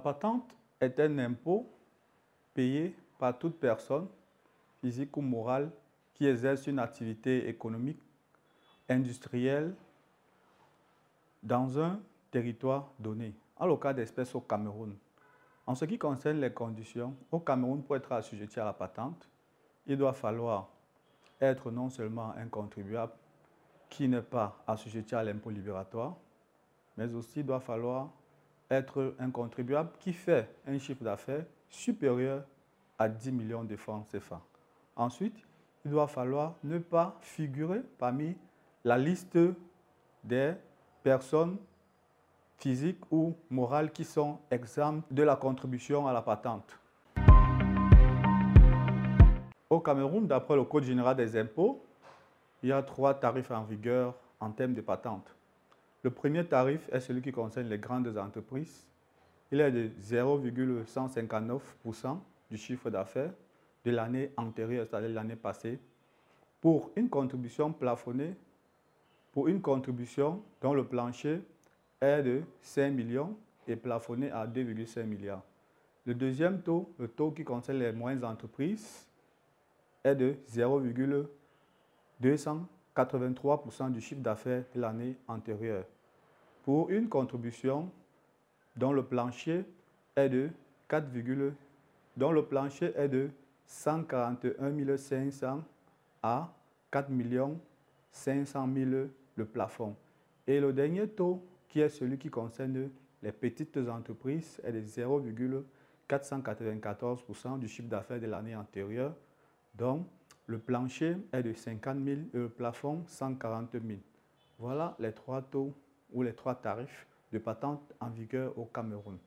patente est un impôt payé par toute personne, physique ou morale, qui exerce une activité économique, industrielle, dans un territoire donné, en le cas d'espèces au Cameroun. En ce qui concerne les conditions, au Cameroun, pour être assujetti à la patente, il doit falloir être non seulement un contribuable qui n'est pas assujetti à l'impôt libératoire, mais aussi il doit falloir être un contribuable qui fait un chiffre d'affaires supérieur à 10 millions de francs CFA. Ensuite, il doit falloir ne pas figurer parmi la liste des personnes physiques ou morales qui sont exemptes de la contribution à la patente. Au Cameroun, d'après le Code général des impôts, il y a trois tarifs en vigueur en termes de patente. Le premier tarif est celui qui concerne les grandes entreprises. Il est de 0,159% du chiffre d'affaires de l'année antérieure, c'est-à-dire l'année passée, pour une contribution plafonnée, pour une contribution dont le plancher est de 5 millions et plafonné à 2,5 milliards. Le deuxième taux, le taux qui concerne les moyennes entreprises, est de 0,200 83% du chiffre d'affaires de l'année antérieure pour une contribution dont le plancher est de 4, dont le plancher est de 141 500 à 4 500 000 le plafond. Et le dernier taux, qui est celui qui concerne les petites entreprises, est de 0,494% du chiffre d'affaires de l'année antérieure. Donc, le plancher est de 50 000 et le plafond 140 000. Voilà les trois taux ou les trois tarifs de patente en vigueur au Cameroun.